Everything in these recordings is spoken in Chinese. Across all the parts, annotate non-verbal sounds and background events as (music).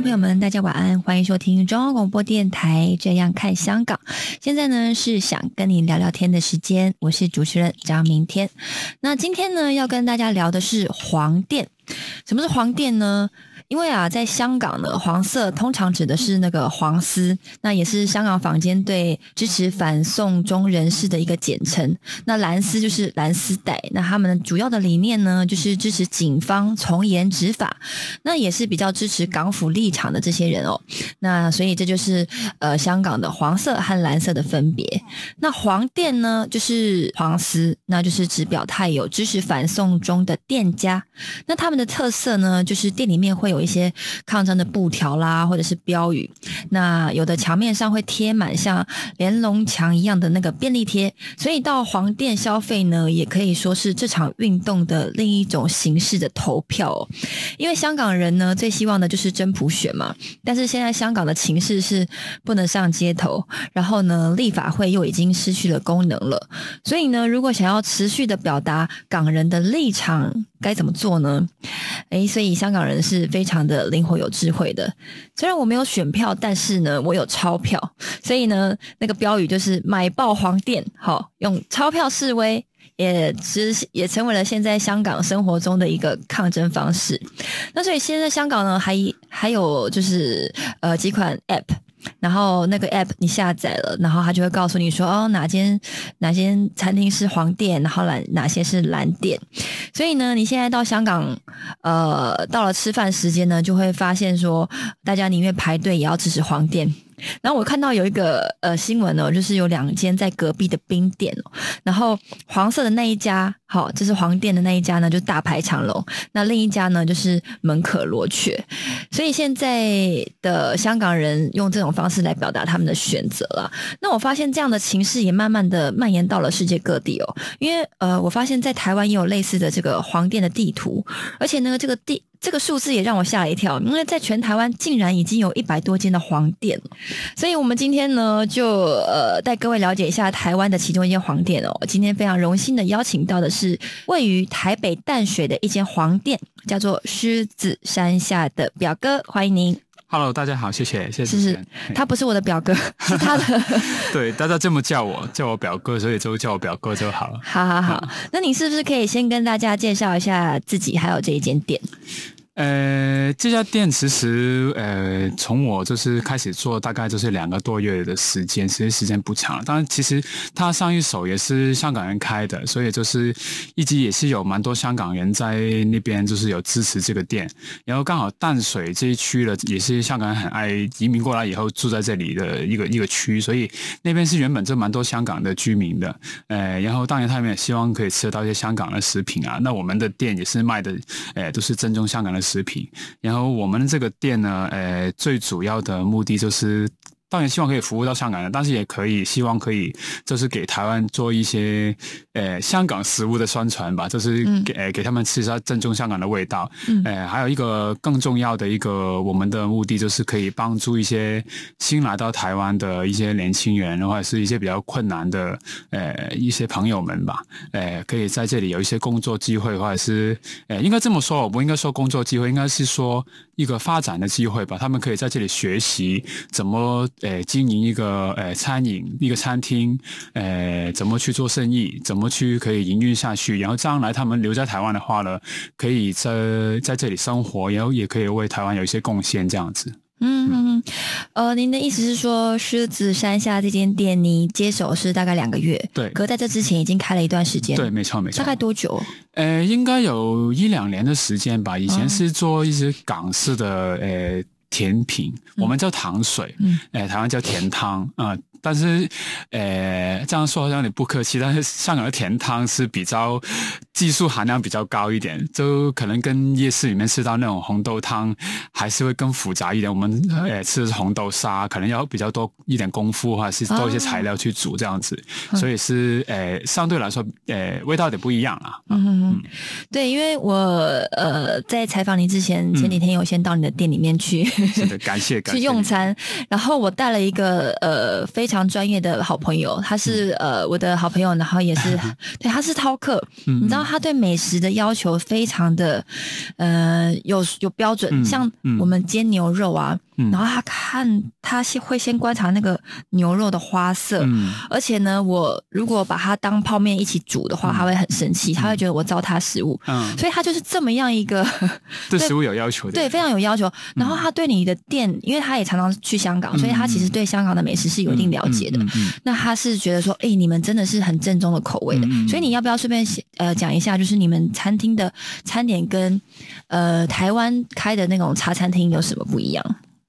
朋友们，大家晚安，欢迎收听中央广播电台《这样看香港》。现在呢是想跟你聊聊天的时间，我是主持人张明天。那今天呢要跟大家聊的是黄店。什么是黄店呢？因为啊，在香港呢，黄色通常指的是那个黄丝，那也是香港坊间对支持反送中人士的一个简称。那蓝丝就是蓝丝带，那他们主要的理念呢，就是支持警方从严执法，那也是比较支持港府立场的这些人哦。那所以这就是呃香港的黄色和蓝色的分别。那黄店呢，就是黄丝，那就是指表态有支持反送中的店家。那他们的特色呢，就是店里面会有一些抗争的布条啦，或者是标语。那有的墙面上会贴满像连龙墙一样的那个便利贴，所以到黄店消费呢，也可以说是这场运动的另一种形式的投票、因为香港人呢，最希望的就是真普选嘛。但是现在香港的情势是不能上街头，然后呢，立法会又已经失去了功能了。所以呢，如果想要持续的表达港人的立场，该怎么做呢？诶，所以香港人是非常的灵活有智慧的。虽然我没有选票，但是呢，我有钞票，所以呢，那个标语就是买爆黄店，好，用钞票示威。也其实也成为了现在香港生活中的一个抗争方式。那所以现在香港呢，还还有就是呃几款 App。然后那个 app 你下载了，然后它就会告诉你说，哦，哪间哪间餐厅是黄店，然后哪哪些是蓝店。所以呢，你现在到香港，呃，到了吃饭时间呢，就会发现说，大家宁愿排队也要支持黄店。然后我看到有一个呃新闻哦，就是有两间在隔壁的冰店哦，然后黄色的那一家，好，这是黄店的那一家呢，就大排长龙；那另一家呢，就是门可罗雀。所以现在的香港人用这种方式来表达他们的选择了。那我发现这样的情势也慢慢的蔓延到了世界各地哦，因为呃，我发现在台湾也有类似的这个黄店的地图，而且呢，这个地。这个数字也让我吓了一跳，因为在全台湾竟然已经有一百多间的黄店，所以我们今天呢就呃带各位了解一下台湾的其中一间黄店哦。今天非常荣幸的邀请到的是位于台北淡水的一间黄店，叫做狮子山下的表哥，欢迎您。Hello，大家好，谢谢，谢谢。是是，他不是我的表哥，(laughs) 是他的。(laughs) 对，大家这么叫我，叫我表哥，所以就叫我表哥就好了。好好好，那你是不是可以先跟大家介绍一下自己，还有这一间店？呃，这家店其实呃，从我就是开始做，大概就是两个多月的时间，其实时间不长。当然，其实他上一手也是香港人开的，所以就是一直也是有蛮多香港人在那边，就是有支持这个店。然后刚好淡水这一区的也是香港人很爱移民过来以后住在这里的一个一个区，所以那边是原本就蛮多香港的居民的。呃，然后当然他们也希望可以吃得到一些香港的食品啊。那我们的店也是卖的，呃，都是正宗香港的。食品，然后我们这个店呢，呃，最主要的目的就是。当然希望可以服务到香港人，但是也可以希望可以就是给台湾做一些呃香港食物的宣传吧，就是给、他们吃一下正宗香港的味道。嗯、呃，还有一个更重要的一个我们的目的就是可以帮助一些新来到台湾的一些年轻人或者是一些比较困难的呃一些朋友们吧，呃，可以在这里有一些工作机会，或者是呃应该这么说，我不应该说工作机会，应该是说一个发展的机会吧。他们可以在这里学习怎么。呃，经营一个呃餐饮一个餐厅，呃，怎么去做生意，怎么去可以营运下去，然后将来他们留在台湾的话呢，可以在在这里生活，然后也可以为台湾有一些贡献，这样子。嗯嗯嗯，呃，您的意思是说，狮子山下这间店你接手是大概两个月，对可在这之前已经开了一段时间，对，，没错没错。大概多久？呃，应该有一两年的时间吧。以前是做一些港式的呃甜品，我们叫糖水，嗯呃，台湾叫甜汤啊、但是，呃，这样说好像你不客气，但是香港的甜汤是比较技术含量比较高一点，就可能跟夜市里面吃到那种红豆汤还是会更复杂一点。我们呃吃的是红豆沙，可能要比较多一点功夫，或者是多一些材料去煮这样子，所以是呃相对来说呃味道有点不一样啦。嗯嗯，对，因为我呃在采访你之前，前几天有先到你的店里面去。是的，感谢 (laughs) 感谢去用餐，然后我带了一个呃非常专业的好朋友，他是、嗯呃我的好朋友，然后也是 (laughs) 对他是饕客，嗯你知道他对美食的要求非常的呃有有标准，嗯像嗯。我们煎牛肉啊，嗯然后他看他先会先观察那个牛肉的花色，嗯而且呢，我如果把它当泡面一起煮的话，他会很生气，他会觉得我糟蹋食物，嗯，所以他就是这么样一个。(laughs) 对食物有要求的，对，非常有要求。然后他对你的店，因为他也常常去香港，所以他其实对香港的美食是有一定了解的。那他是觉得说，哎、你们真的是很正宗的口味的。所以你要不要顺便呃讲一下，就是你们餐厅的餐点跟呃台湾开的那种茶餐厅有什么不一样？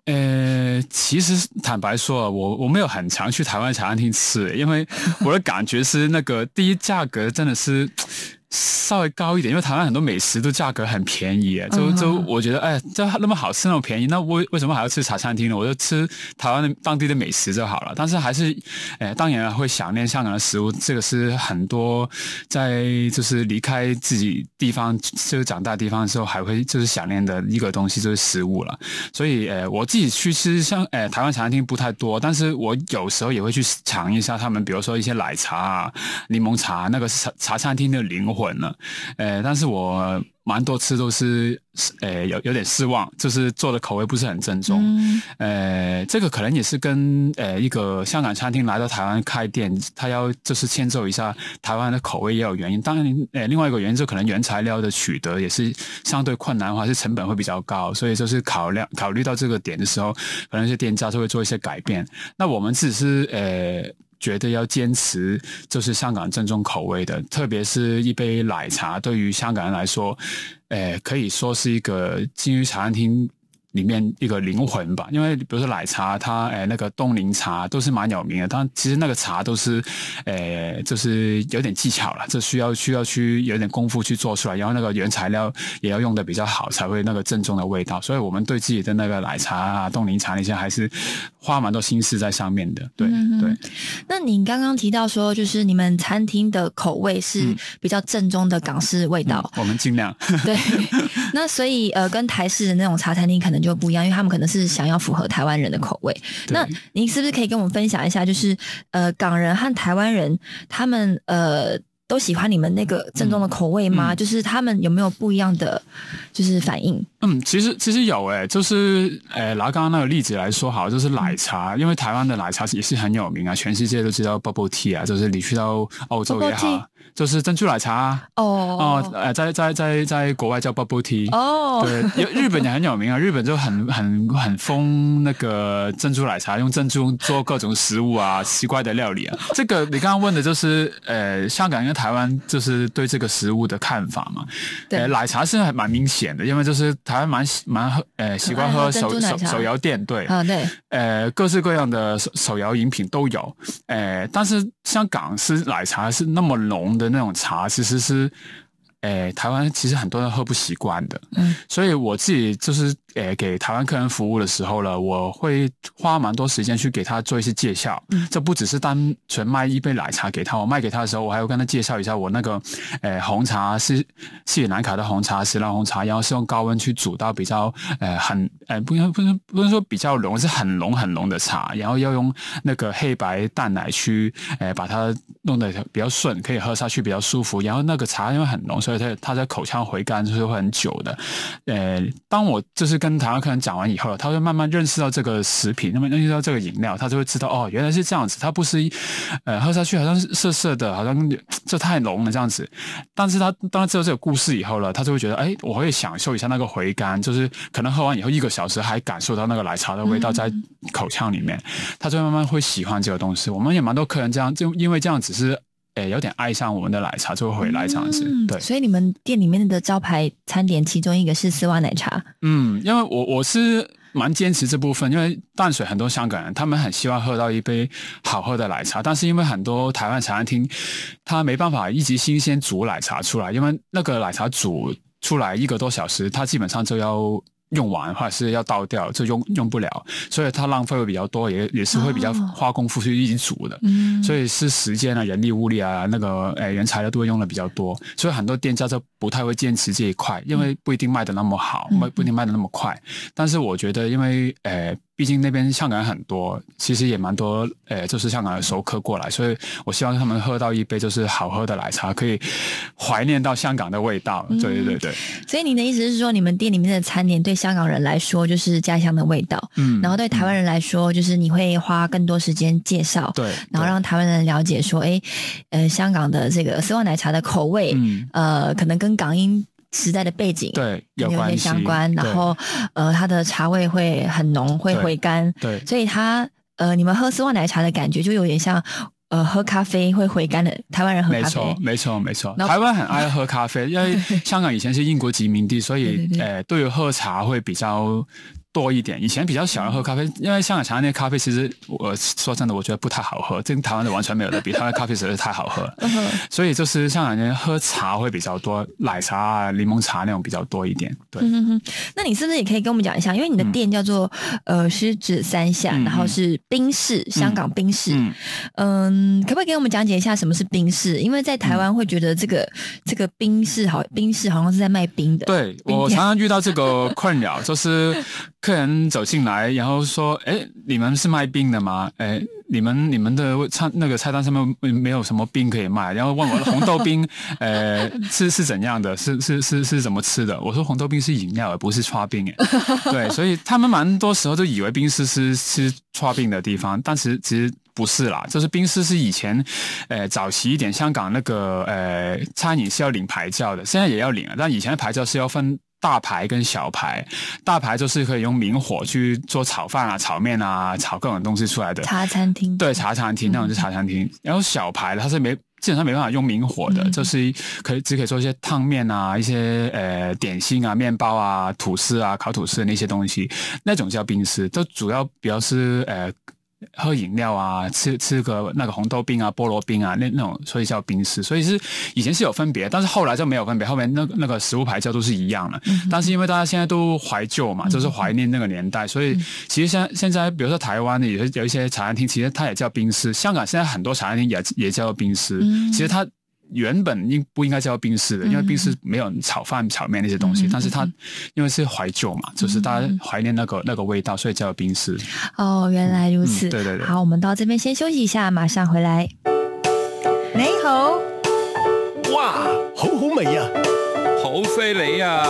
呃，其实坦白说啊，我我没有很常去台湾茶餐厅吃，因为我的感觉是那个第一价格真的是。稍微高一点，因为台湾很多美食都价格很便宜，就嗯就我觉得，哎，这那么好吃那么便宜，那为为什么还要吃茶餐厅呢？我就吃台湾的当地的美食就好了。但是还是，哎，当然会想念香港的食物，这个是很多在就是离开自己地方就是长大地方的时候，还会就是想念的一个东西就是食物了。所以，呃，我自己去吃像呃台湾茶餐厅不太多，但是我有时候也会去尝一下他们，比如说一些奶茶啊、柠檬茶，那个茶茶餐厅的灵魂了。呃，但是我蛮多次都是呃有有点失望，就是做的口味不是很正宗。嗯呃，这个可能也是跟呃一个香港餐厅来到台湾开店，他要就是迁就一下台湾的口味也有原因。当然，呃，另外一个原因就可能原材料的取得也是相对困难的话，是成本会比较高，所以就是考量考虑到这个点的时候，可能一些店家就会做一些改变。那我们只是呃。觉得要坚持就是香港正宗口味的，特别是一杯奶茶，对于香港人来说，呃，可以说是一个金鱼茶餐厅里面一个灵魂吧。因为比如说奶茶，它呃那个冻柠茶都是蛮有名的，但其实那个茶都是呃就是有点技巧了，这需要需要去有点功夫去做出来，然后那个原材料也要用的比较好，才会那个正宗的味道。所以我们对自己的那个奶茶啊、冻柠茶那些还是花蛮多心思在上面的。对、嗯对。那你刚刚提到说，就是你们餐厅的口味是嗯比较正宗的港式味道，我们尽量。对。(laughs) 那所以呃，跟台式的那种茶餐厅可能就不一样，因为他们可能是想要符合台湾人的口味。那您是不是可以跟我们分享一下，就是呃，港人和台湾人他们呃。都喜欢你们那个正宗的口味吗？嗯就是他们有没有不一样的就是反应？嗯，其实其实有诶、就是呃，拿刚刚那个例子来说好，就是奶茶，因为台湾的奶茶也是很有名啊，全世界都知道 bubble tea 啊，就是你去到欧洲也好，就是珍珠奶茶啊哦哦，呃，在在在在国外叫 bubble tea。哦，对，日本也很有名啊，日本就很很很疯那个珍珠奶茶，用珍珠做各种食物啊，奇怪的料理啊。这个你刚刚问的就是呃，香港跟台湾就是对这个食物的看法嘛。对呃，奶茶是还蛮明显的，因为就是台湾蛮喜蛮喝呃喜欢喝手手手摇店对。啊，对，呃，各式各样的手手摇饮品都有，呃，但是像港式奶茶是那么浓的那种茶，其实是，呃，台湾其实很多人喝不习惯的，嗯，所以我自己就是，呃，给台湾客人服务的时候呢，我会花蛮多时间去给他做一些介绍，嗯。这不只是单纯卖一杯奶茶给他，我卖给他的时候，我还要跟他介绍一下我那个，呃，红茶是是里兰卡的红茶，石兰红茶，然后是用高温去煮到比较，呃，很，呃，不能不能不能说比较浓，是很浓很浓的茶，然后要用那个黑白淡奶去，呃，把它弄得比较顺，可以喝下去比较舒服。然后那个茶因为很浓，所以它它在口腔回甘就是会很久的。呃，当我就是跟台湾客人讲完以后，他会慢慢认识到这个食品，那么认识到这个饮料，他就会知道哦，原来是这样子，它不是呃喝下去好像是涩涩的，好像这太浓了这样子。但是他当他知道这个故事以后了，他就会觉得，哎，我会享受一下那个回甘，就是可能喝完以后一个小小时还感受到那个奶茶的味道在口腔里面，他就慢慢会喜欢这个东西。我们也蛮多客人这样，就因为这样只是诶有点爱上我们的奶茶，就会回来这样子。嗯对，所以你们店里面的招牌餐点其中一个是丝袜奶茶，嗯，因为我我是蛮坚持这部分，因为淡水很多香港人他们很希望喝到一杯好喝的奶茶，但是因为很多台湾茶餐厅他没办法一直新鲜煮奶茶出来，因为那个奶茶煮出来一个多小时，它基本上就要。用完或者是要倒掉，就用用不了，所以它浪费会比较多，也也是会比较哦花功夫去一直煮的。嗯所以是时间啊、人力物力啊、那个诶原材料都会用的比较多，所以很多店家就不太会坚持这一块，因为不一定卖的那么好，不一定卖的那么快。但是我觉得，因为诶，毕竟那边香港人很多，其实也蛮多诶，就是香港的熟客过来，所以我希望他们喝到一杯就是好喝的奶茶，可以怀念到香港的味道。嗯。对对对。对，所以您的意思是说，你们店里面的餐点对香港人来说就是家乡的味道，嗯然后对台湾人来说，就是你会花更多时间介绍，对，然后让台湾人了解说，哎，呃，香港的这个丝袜奶茶的口味，嗯。呃，可能跟港英时代的背景对有一些有关系相关，然对后呃，它的茶味会很浓，会回甘，对所以它呃，你们喝丝袜奶茶的感觉就有点像呃喝咖啡会回甘的台湾人喝咖啡没错，，没错，没错。台湾很爱喝咖啡，因为 (laughs) 香港以前是英国殖民地，所以呃，对于喝茶会比较多一点。以前比较喜欢喝咖啡，因为香港茶那些咖啡，其实我说真的，我觉得不太好喝，跟台湾的完全没有的比，台湾咖啡实在是太好喝了。嗯所以就是香港人喝茶会比较多，奶茶啊、柠檬茶那种比较多一点。对，嗯哼哼，那你是不是也可以跟我们讲一下？因为你的店叫做、呃狮子山下，嗯然后是冰室，香港冰室。嗯嗯，可不可以给我们讲解一下什么是冰室？因为在台湾会觉得这个、这个冰室好，冰室好像是在卖冰的。对我常常遇到这个困扰，就是客人走进来，然后说：“哎，你们是卖冰的吗？哎，你们你们的菜那个菜单上面没没有什么冰可以卖？”然后问我红豆冰，(laughs) 呃，是是怎样的？是是是是怎么吃的？我说红豆冰是饮料，而不是刷冰。哎，(laughs) 对，所以他们蛮多时候都以为冰室是是刷冰的地方，但是其实。不是啦，就是冰室是以前，呃，早期一点香港那个呃餐饮是要领牌照的，现在也要领了，但以前的牌照是要分大排跟小排，大排就是可以用明火去做炒饭啊、炒面啊、炒各种东西出来的，茶餐厅。对，茶餐厅那种是茶餐厅，然后小排的它是没基本上没办法用明火的，嗯就是可以只可以做一些烫面啊、一些呃点心啊、面包啊、吐司啊、烤吐司的那些东西，那种叫冰室，就主要比较是呃。喝饮料啊，吃吃个那个红豆冰啊、菠萝冰啊，那那种，所以叫冰室。所以是以前是有分别，但是后来就没有分别，后面那个那个食物牌照都是一样的。但是因为大家现在都怀旧嘛，就是怀念那个年代，所以其实现在现在，比如说台湾的有有一些茶餐厅，其实它也叫冰室。香港现在很多茶餐厅也也叫冰室。其实它原本应不应该叫冰室的，因为冰室没有炒饭、炒面那些东西，但是它因为是怀旧嘛，就是大家怀念那个那个味道，所以叫冰室。哦，原来如此。嗯对对对好，我们到这边先休息一下，马上回来。你好，哇，好好味啊！好犀利呀！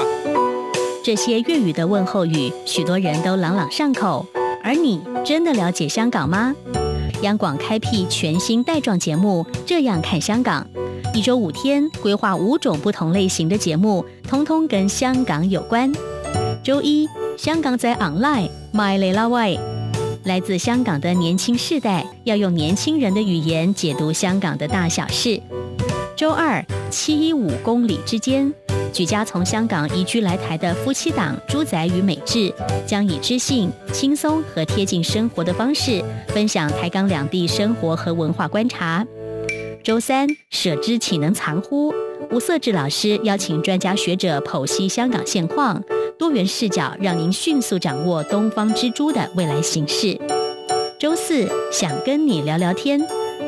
这些粤语的问候语，许多人都朗朗上口。而你真的了解香港吗？央广开辟全新带状节目《这样看香港》，一周五天，规划五种不同类型的节目，通通跟香港有关。周一，香港在 online My l e l a Way，来自香港的年轻世代要用年轻人的语言解读香港的大小事。周二，七一五公里之间。举家从香港移居来台的夫妻档朱仔与美智，将以知性、轻松和贴近生活的方式，分享台港两地生活和文化观察。周三，舍之岂能藏乎？吴色志老师邀请专家学者剖析香港现况，多元视角让您迅速掌握东方之珠的未来形势。周四，想跟你聊聊天。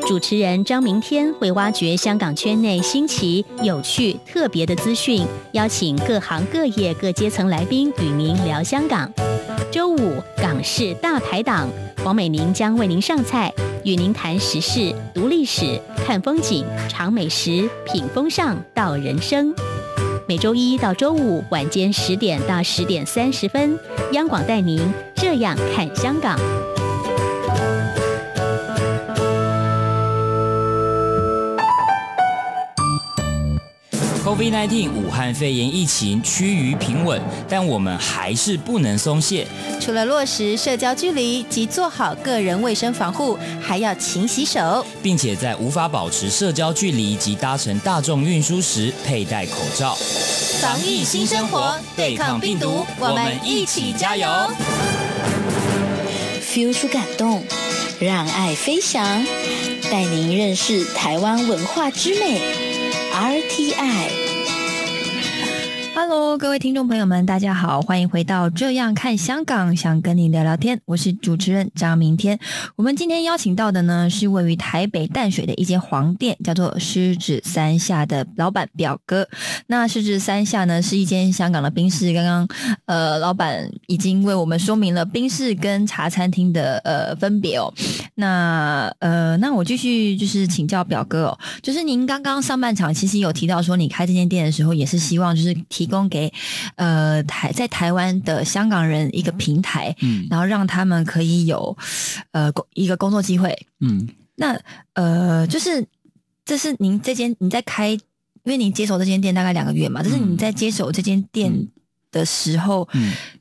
主持人张明天会挖掘香港圈内新奇、有趣、特别的资讯，邀请各行各业各阶层来宾与您聊香港。周五港式大排档，王美玲将为您上菜，与您谈时事、读历史、看风景、尝美食、品风尚到人生。每周一到周五晚间十点到十点三十分，央广带您这样看香港。COVID-19 武汉肺炎疫情趋于平稳，但我们还是不能松懈。除了落实社交距离及做好个人卫生防护，还要勤洗手，并且在无法保持社交距离及搭乘大众运输时佩戴口罩。防疫新生活，对抗病毒，我们一起加油！feel 出感动，让爱飞翔，带您认识台湾文化之美。RTI。Hello，各位听众朋友们，大家好，欢迎回到《这样看香港》，想跟你聊聊天。我是主持人张明天。我们今天邀请到的呢，是位于台北淡水的一间黄店，叫做狮子山下的老板表哥。那狮子山下呢，是一间香港的冰室。刚刚呃，老板已经为我们说明了冰室跟茶餐厅的呃分别哦。那呃，那我继续就是请教表哥哦，就是您刚刚上半场其实有提到说，你开这间店的时候也是希望就是提。提供给呃台在台湾的香港人一个平台，嗯，然后让他们可以有呃工一个工作机会，嗯，那呃就是这是您这间你在开，因为您接手这间店大概两个月嘛，这是你在接手这间店的时候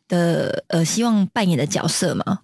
的呃希望扮演的角色吗？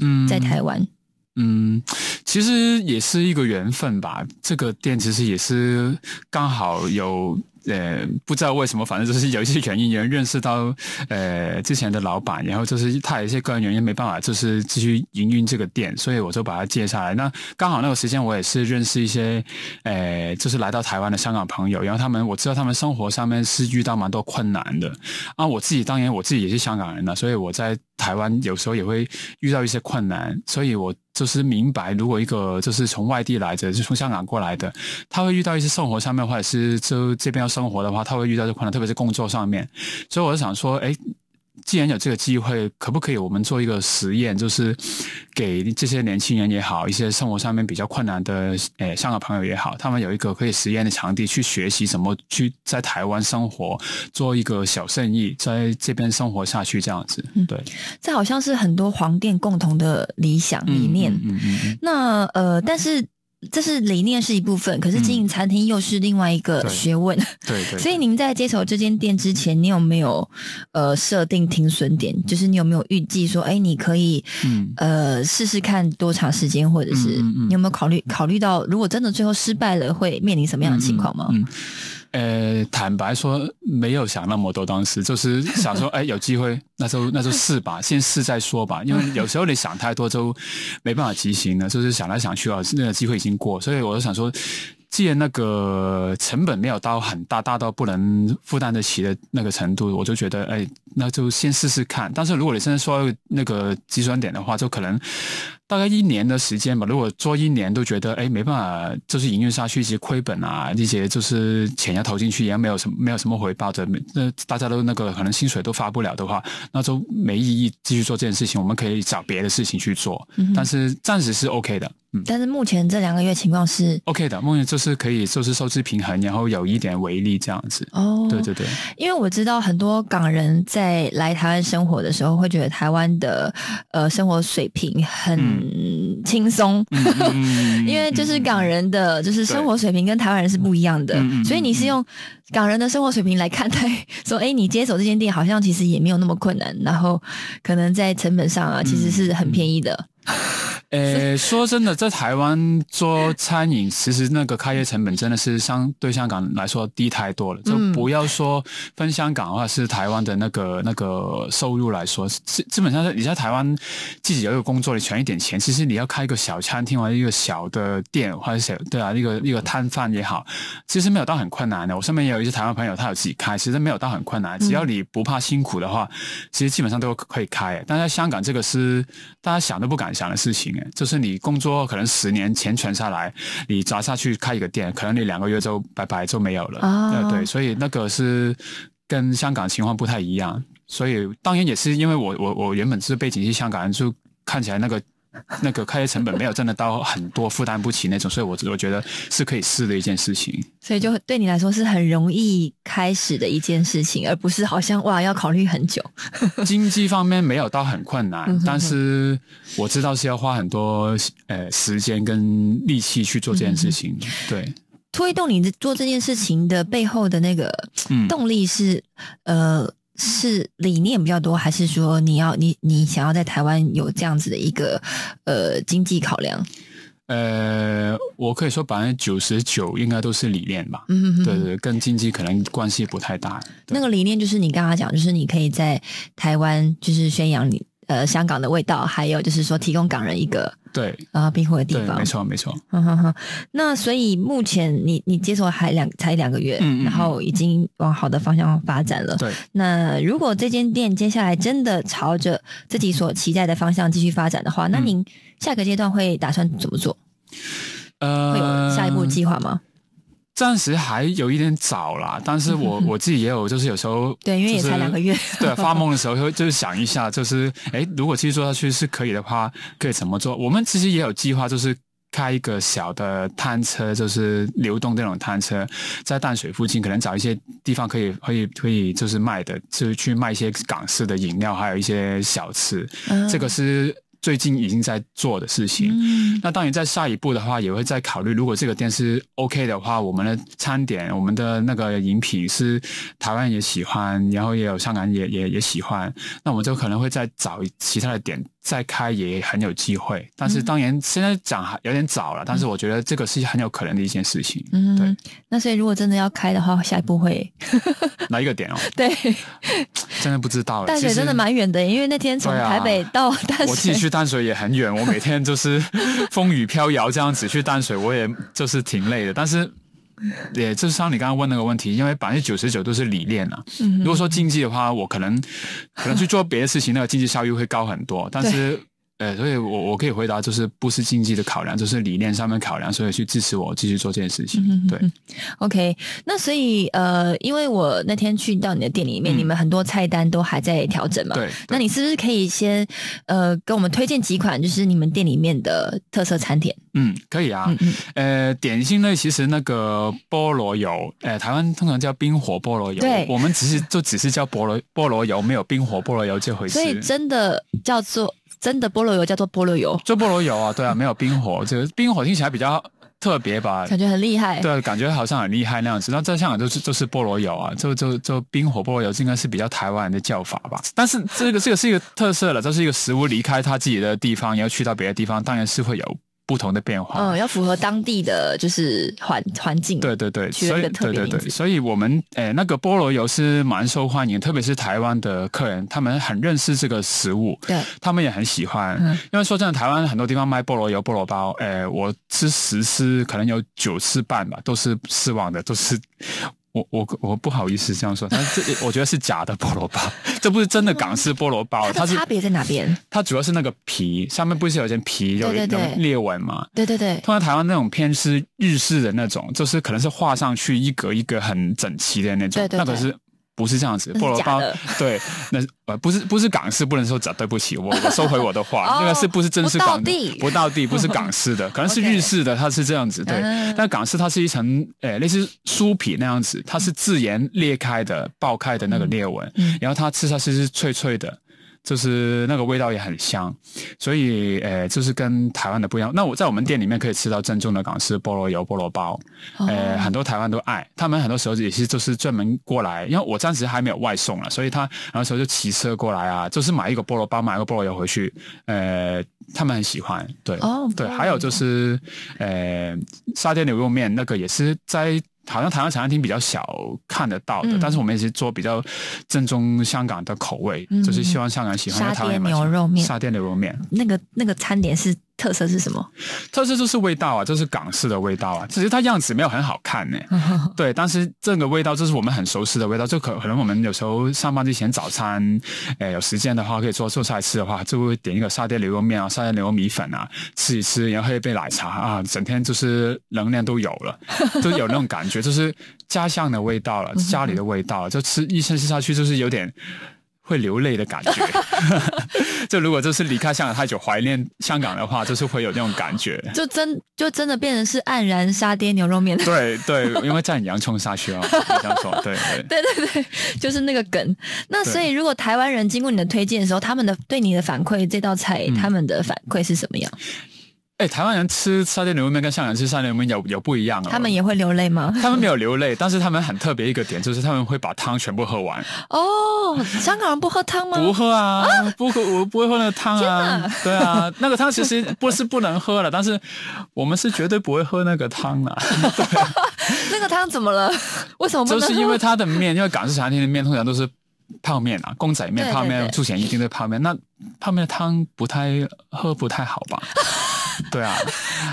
嗯，在台湾，嗯，其实也是一个缘分吧。这个店其实也是刚好有。呃，不知道为什么，反正就是有一些原因，有人认识到呃之前的老板，然后就是他有一些个人原因没办法，就是继续营运这个店，所以我就把他接下来。那刚好那个时间，我也是认识一些呃，就是来到台湾的香港朋友，然后他们我知道他们生活上面是遇到蛮多困难的啊。我自己当然我自己也是香港人了，所以我在台湾有时候也会遇到一些困难，所以我。就是明白，如果一个就是从外地来的，就从香港过来的，他会遇到一些生活上面，或者是就这边要生活的话，他会遇到这困难，特别是工作上面。所以我就想说，哎。既然有这个机会，可不可以我们做一个实验，就是给这些年轻人也好，一些生活上面比较困难的诶香港朋友也好，他们有一个可以实验的场地，去学习怎么去在台湾生活，做一个小生意，在这边生活下去这样子。对，这好像是很多黄店共同的理想理念。嗯嗯。那呃，但是。这是理念是一部分，可是经营餐厅又是另外一个学问。对 (laughs) 对。所以您在接手这间店之前，你有没有呃设定停损点？就是你有没有预计说，哎，你可以呃试试看多长时间，或者是你有没有考虑考虑到，如果真的最后失败了，会面临什么样的情况吗？呃，坦白说，没有想那么多，当时就是想说，哎，有机会，那就那就试吧，先试再说吧。因为有时候你想太多，就没办法执行了。就是想来想去啊，那个机会已经过，所以我就想说，既然那个成本没有到很大，大到不能负担得起的那个程度，我就觉得，哎，那就先试试看。但是如果你现在说那个计算点的话，就可能。大概一年的时间吧。如果做一年都觉得哎没办法，就是营运下去，一些亏本啊，一些就是钱要投进去，也没有什么没有什么回报的，那大家都那个可能薪水都发不了的话，那就没意义继续做这件事情。我们可以找别的事情去做，但是暂时是 OK 的。嗯，但是目前这两个月情况是 OK 的，目前就是可以就是收支平衡，然后有一点微利这样子。哦，对对对，因为我知道很多港人在来台湾生活的时候，会觉得台湾的呃生活水平很。嗯，轻松，(laughs) 因为就是港人的就是生活水平跟台湾人是不一样的，所以你是用港人的生活水平来看待，说哎，你接手这间店好像其实也没有那么困难，然后可能在成本上啊，其实是很便宜的。(laughs) 呃，说真的，在台湾做餐饮，其实那个开业成本真的是相对香港来说低太多了。就不要说分香港的话，是台湾的那个那个收入来说，基基本上你在台湾自己有一个工作，你存一点钱，其实你要开一个小餐厅或者一个小的店，或者小对啊，一个一个摊贩也好，其实没有到很困难的。我身边也有一些台湾朋友，他有自己开，其实没有到很困难。只要你不怕辛苦的话，其实基本上都可以开。但在香港，这个是大家想都不敢想的事情。就是你工作可能十年钱存下来，你砸下去开一个店，可能你两个月就拜拜就没有了。对对，所以那个是跟香港情况不太一样。所以当然也是因为我我我原本是背景是香港人，就看起来那个。(laughs) 那个开业成本没有真的到很多负担不起那种，所以我我觉得是可以试的一件事情。所以就对你来说是很容易开始的一件事情，而不是好像哇要考虑很久。(laughs) 经济方面没有到很困难，但是我知道是要花很多呃时间跟力气去做这件事情。对。推动你做这件事情的背后的那个动力是，呃，是理念比较多，还是说你要你你想要在台湾有这样子的一个呃经济考量？呃，我可以说百分之九十九应该都是理念吧。嗯，对对，跟经济可能关系不太大。那个理念就是你刚刚讲，就是你可以在台湾就是宣扬你呃香港的味道，还有就是说提供港人一个对啊庇护的地方。没错没错。那所以目前你你接手还两才两个月，然后已经往好的方向发展了。对。那如果这间店接下来真的朝着自己所期待的方向继续发展的话，那您下个阶段会打算怎么做？呃，会有下一步计划吗？暂时还有一点早啦，但是我我自己也有，就是有时候对，因为也才两个月，(laughs) 对，发梦的时候会就是想一下，就是哎，如果继续做下去是可以的话，可以怎么做？我们其实也有计划，就是开一个小的摊车，就是流动这种摊车，在淡水附近，可能找一些地方可以可以可以就是卖的，就是去卖一些港式的饮料，还有一些小吃，这个是。最近已经在做的事情，那当然在下一步的话，也会再考虑，如果这个店是 OK 的话，我们的餐点、我们的那个饮品是台湾也喜欢，然后也有香港也也也喜欢，那我们就可能会再找其他的点。再开也很有机会，但是当然现在讲还有点早了。但是我觉得这个是很有可能的一件事情。嗯，对。那所以如果真的要开的话，下一步会 (laughs) 哪一个点哦？(laughs) 对，真的不知道。淡水真的蛮远的，因为那天从台北到淡水，我自己去淡水也很远。我每天就是 (laughs) 风雨飘摇这样子去淡水，我也就是挺累的。但是。也就是像你刚刚问那个问题，因为百分之九十九都是理念啊。如果说经济的话，我可能可能去做别的事情，那个经济效益会高很多。但是。呃，所以我我可以回答，就是不是经济的考量，就是理念上面考量，所以去支持我继续做这件事情。对，OK，那所以呃，因为我那天去到你的店里面，你们很多菜单都还在调整嘛。对，那你是不是可以先呃，给我们推荐几款，就是你们店里面的特色餐点？嗯，可以啊。嗯嗯。呃，点心类其实那个菠萝油，呃，台湾通常叫冰火菠萝油，对，我们只是就只是叫菠萝菠萝油，没有冰火菠萝油这回事。所以真的叫做。真的菠萝油叫做菠萝油，就菠萝油啊，对啊，没有冰火，这个 (laughs) 冰火听起来比较特别吧？感觉很厉害，对，感觉好像很厉害那样子。那在香港就是就是菠萝油啊，就就就冰火菠萝油，应该是比较台湾人的叫法吧？但是这个这个是一个特色了，这是一个食物离开它自己的地方，要去到别的地方，当然是会有。不同的变化，嗯，要符合当地的就是环环境，对对对，所以对对对，所以我们诶那个菠萝油是蛮受欢迎，特别是台湾的客人，他们很认识这个食物，对，他们也很喜欢。因为说真的，台湾很多地方卖菠萝油、菠萝包，诶，我吃十次可能有九次半吧，都是失望的，都是。我我我不好意思这样说，但是这我觉得是假的菠萝包，这不是真的港式菠萝包。它是差别在哪边？它主要是那个皮上面不是有件皮有有裂纹吗？对对对。通常台湾那种偏是日式的那种，就是可能是画上去一格一格很整齐的那种，那个是。不是这样子，菠萝包对，那呃不是不是港式，不能说假，对不起，我我收回我的话，那个是不是真是港地？不到地，不是港式的，(laughs) 可能是日式的，它是这样子，对。但港式它是一层，诶，类似酥皮那样子，它是自然裂开的、爆开的那个裂纹，然后它吃下去是脆脆的。就是那个味道也很香，所以呃，就是跟台湾的不一样。那我在我们店里面可以吃到正宗的港式菠萝油菠萝包，呃，很多台湾都爱，他们很多时候也是就是专门过来，因为我暂时还没有外送了，所以他然后时候就骑车过来啊，就是买一个菠萝包，买一个菠萝油回去，呃，他们很喜欢，对，对，还有就是呃，沙爹牛肉面那个也是在。好像台湾茶餐厅比较小看得到的，但是我们也是做比较正宗香港的口味，就是希望香港人喜欢。沙爹牛肉面，沙爹牛肉面，那个那个餐点是。特色是什么？特色就是味道啊，就是港式的味道啊。只是它样子没有很好看呢。(laughs) 对，但是这个味道就是我们很熟悉的味道。就可可能我们有时候上班之前早餐，诶有时间的话可以做做菜吃的话，就会点一个沙爹牛肉面啊，沙爹牛肉米粉啊，吃一吃，然后喝一杯奶茶啊，整天就是能量都有了，(laughs) 就有那种感觉，就是家乡的味道了，家里的味道，就吃一吃下去就是有点。会流泪的感觉，(laughs) 就如果就是离开香港太久，怀念香港的话，就是会有那种感觉。就真就真的变成是黯然沙爹牛肉面。对对，因为蘸洋葱下去哦，这样说，对对 (laughs) 对对对，就是那个梗。那所以，如果台湾人经过你的推荐的时候，他们的对你的反馈，这道菜他们的反馈是什么样？哎，台湾人吃沙爹牛肉面跟香港人吃沙爹牛肉面有有不一样哦。他们也会流泪吗？他们没有流泪，但是他们很特别一个点，就是他们会把汤全部喝完。哦，香港人不喝汤吗？不喝啊，不喝，我不会喝那个汤啊。对啊，那个汤其实不是不能喝了，但是我们是绝对不会喝那个汤的。(laughs) 那个汤怎么了？为什么？就是因为它的面，因为港式茶餐厅的面通常都是泡面啊，公仔面、泡面、出钱一定对泡面，那泡面的汤不太喝不太好吧？(laughs) 对啊，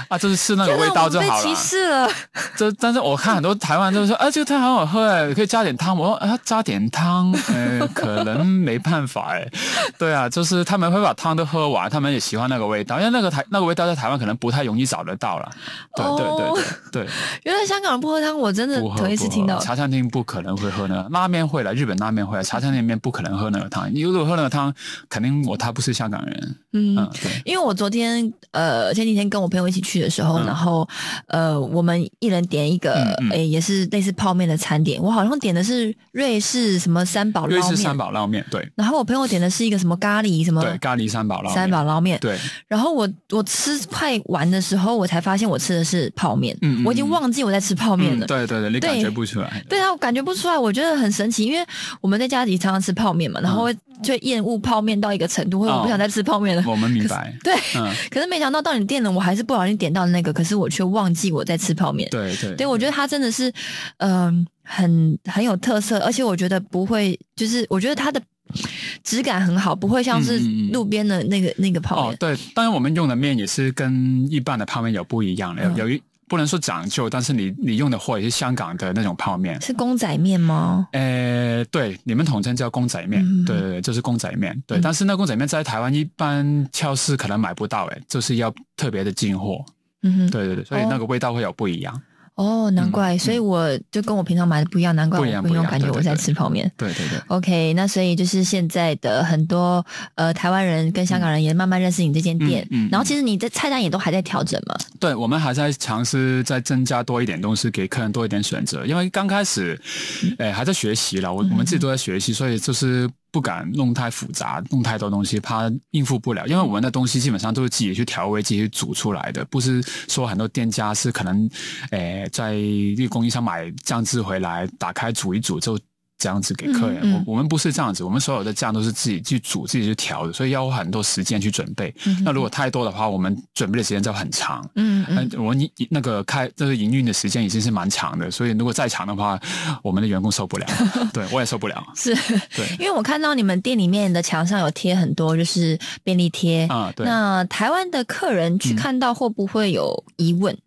啊，就是吃那个味道就好了。歧视了。这，但是我看很多台湾都说，啊，这个汤很好喝哎，可以加点汤。我说啊，加点汤，哎，可能没办法哎。(laughs) 对啊，就是他们会把汤都喝完，他们也喜欢那个味道，因为那个台那个味道在台湾可能不太容易找得到了。对对对对对。原来香港人不喝汤，我真的头一次听到。茶餐厅不可能会喝那个拉面会了，日本拉面会，茶餐厅里面不可能喝那个汤。你如果喝那个汤，肯定我他不是香港人。嗯，对，因为我昨天呃。前几天跟我朋友一起去的时候，然后呃，我们一人点一个，哎，也是类似泡面的餐点。我好像点的是瑞士什么三宝瑞士三宝捞面，对。然后我朋友点的是一个什么咖喱什么，对，咖喱三宝捞三宝捞面，对。然后我我吃快完的时候，我才发现我吃的是泡面，嗯，我已经忘记我在吃泡面了。对对对，你感觉不出来。对啊，我感觉不出来，我觉得很神奇，因为我们在家里常常吃泡面嘛，然后就厌恶泡面到一个程度，或者我不想再吃泡面了。我们明白。(laughs) 对，可是没想到到你店了，我还是不小心点到那个，可是我却忘记我在吃泡面。对对，对我觉得它真的是，嗯，很很有特色，而且我觉得不会，就是我觉得它的质感很好，不会像是路边的那个那个泡面。哦，对，当然我们用的面也是跟一般的泡面有不一样的，有一。不能说讲究，但是你你用的货也是香港的那种泡面，是公仔面吗？呃，对，你们统称叫公仔面，对对对，就是公仔面，对。但是那公仔面在台湾一般超市可能买不到，哎，就是要特别的进货，嗯哼，对对对，所以那个味道会有不一样。哦，难怪，所以我就跟我平常买的不一样，难怪我不用感觉我在吃泡面。对对对。OK，那所以就是现在的很多呃台湾人跟香港人也慢慢认识你这间店，然后其实你的菜单也都还在调整嘛。对，我们还在尝试再增加多一点东西，给客人多一点选择，因为刚开始，哎，还在学习了，我我们自己都在学习，所以就是。不敢弄太复杂，弄太多东西，怕应付不了。因为我们的东西基本上都是自己去调味、自己去煮出来的，不是说很多店家是可能，诶，在一个供应商买酱汁回来，打开煮一煮就。这样子给客人，我我们不是这样子，我们所有的酱都是自己去煮、自己去调的，所以要花很多时间去准备。那如果太多的话，我们准备的时间就很长。嗯嗯，我你那个开就是营运的时间已经是蛮长的，所以如果再长的话，我们的员工受不了，(laughs) 对我也受不了。是，对，因为我看到你们店里面的墙上有贴很多就是便利贴啊，对。那台湾的客人去看到会不会有疑问？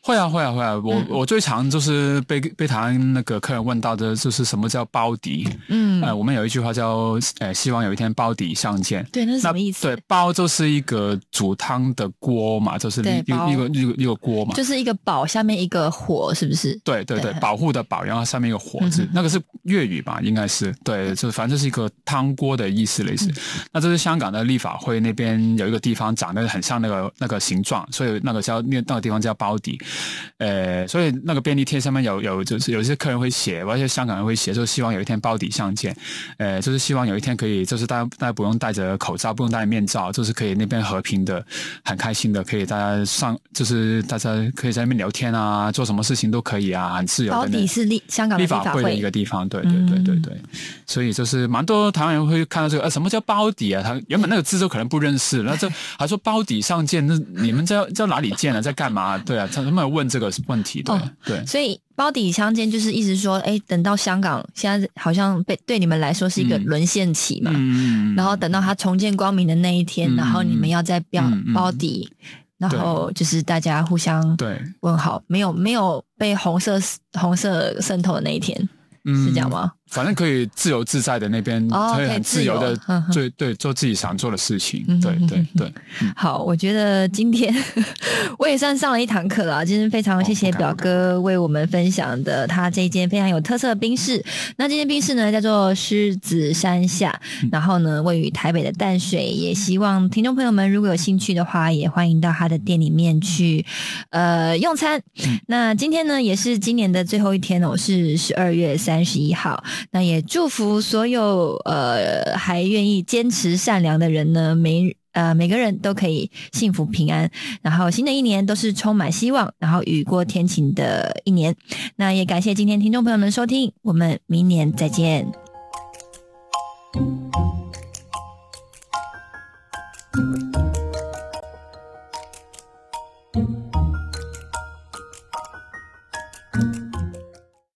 会啊会啊会啊！我我最常就是被被台湾那个客人问到的，就是什么叫包底？嗯，呃，我们有一句话叫“呃，希望有一天包底相见”。对，那是什么意思？对，包就是一个煮汤的锅嘛，就是一一个一个一个锅嘛，就是一个宝下面一个火，是不是？对对对，保护的保，然后上面一个火字，那个是粤语吧？应该是对，就反正就是一个汤锅的意思类似。那这是香港的立法会那边有一个地方长得很像那个那个形状，所以那个叫那那个地方叫包。底，呃，所以那个便利贴上面有有就是有一些客人会写，而且香港人会写，就是希望有一天包底相见，呃，就是希望有一天可以，就是大家大家不用戴着口罩，不用戴面罩，就是可以那边和平的、很开心的，可以大家上，就是大家可以在那边聊天啊，做什么事情都可以啊，很自由。包底是立香港立法会的一个地方，对对对对对，所以就是蛮多台湾人会看到这个，呃，什么叫包底啊？他原本那个字都可能不认识，那这还说包底上见，那你们在在哪里见啊，在干嘛？对啊。他们有问这个问题，对对，所以包底相间就是意思说，哎，等到香港现在好像被对你们来说是一个沦陷期嘛，然后等到它重见光明的那一天，然后你们要再标包底，然后就是大家互相对。问好，没有没有被红色红色渗透的那一天，是这样吗？反正可以自由自在的那边，可以很自由的，对对，做自己想做的事情。对对对。好，我觉得今天 (laughs) 我也算上了一堂课了。今天非常谢谢表哥为我们分享的他这一间非常有特色的冰室。那这间冰室呢，叫做狮子山下，然后呢，位于台北的淡水。也希望听众朋友们如果有兴趣的话，也欢迎到他的店里面去呃用餐。那今天呢，也是今年的最后一天哦，是十二月三十一号。那也祝福所有呃还愿意坚持善良的人呢每呃每个人都可以幸福平安。然后新的一年都是充满希望然后雨过天晴的一年。那也感谢今天听众朋友们收听我们明年再见。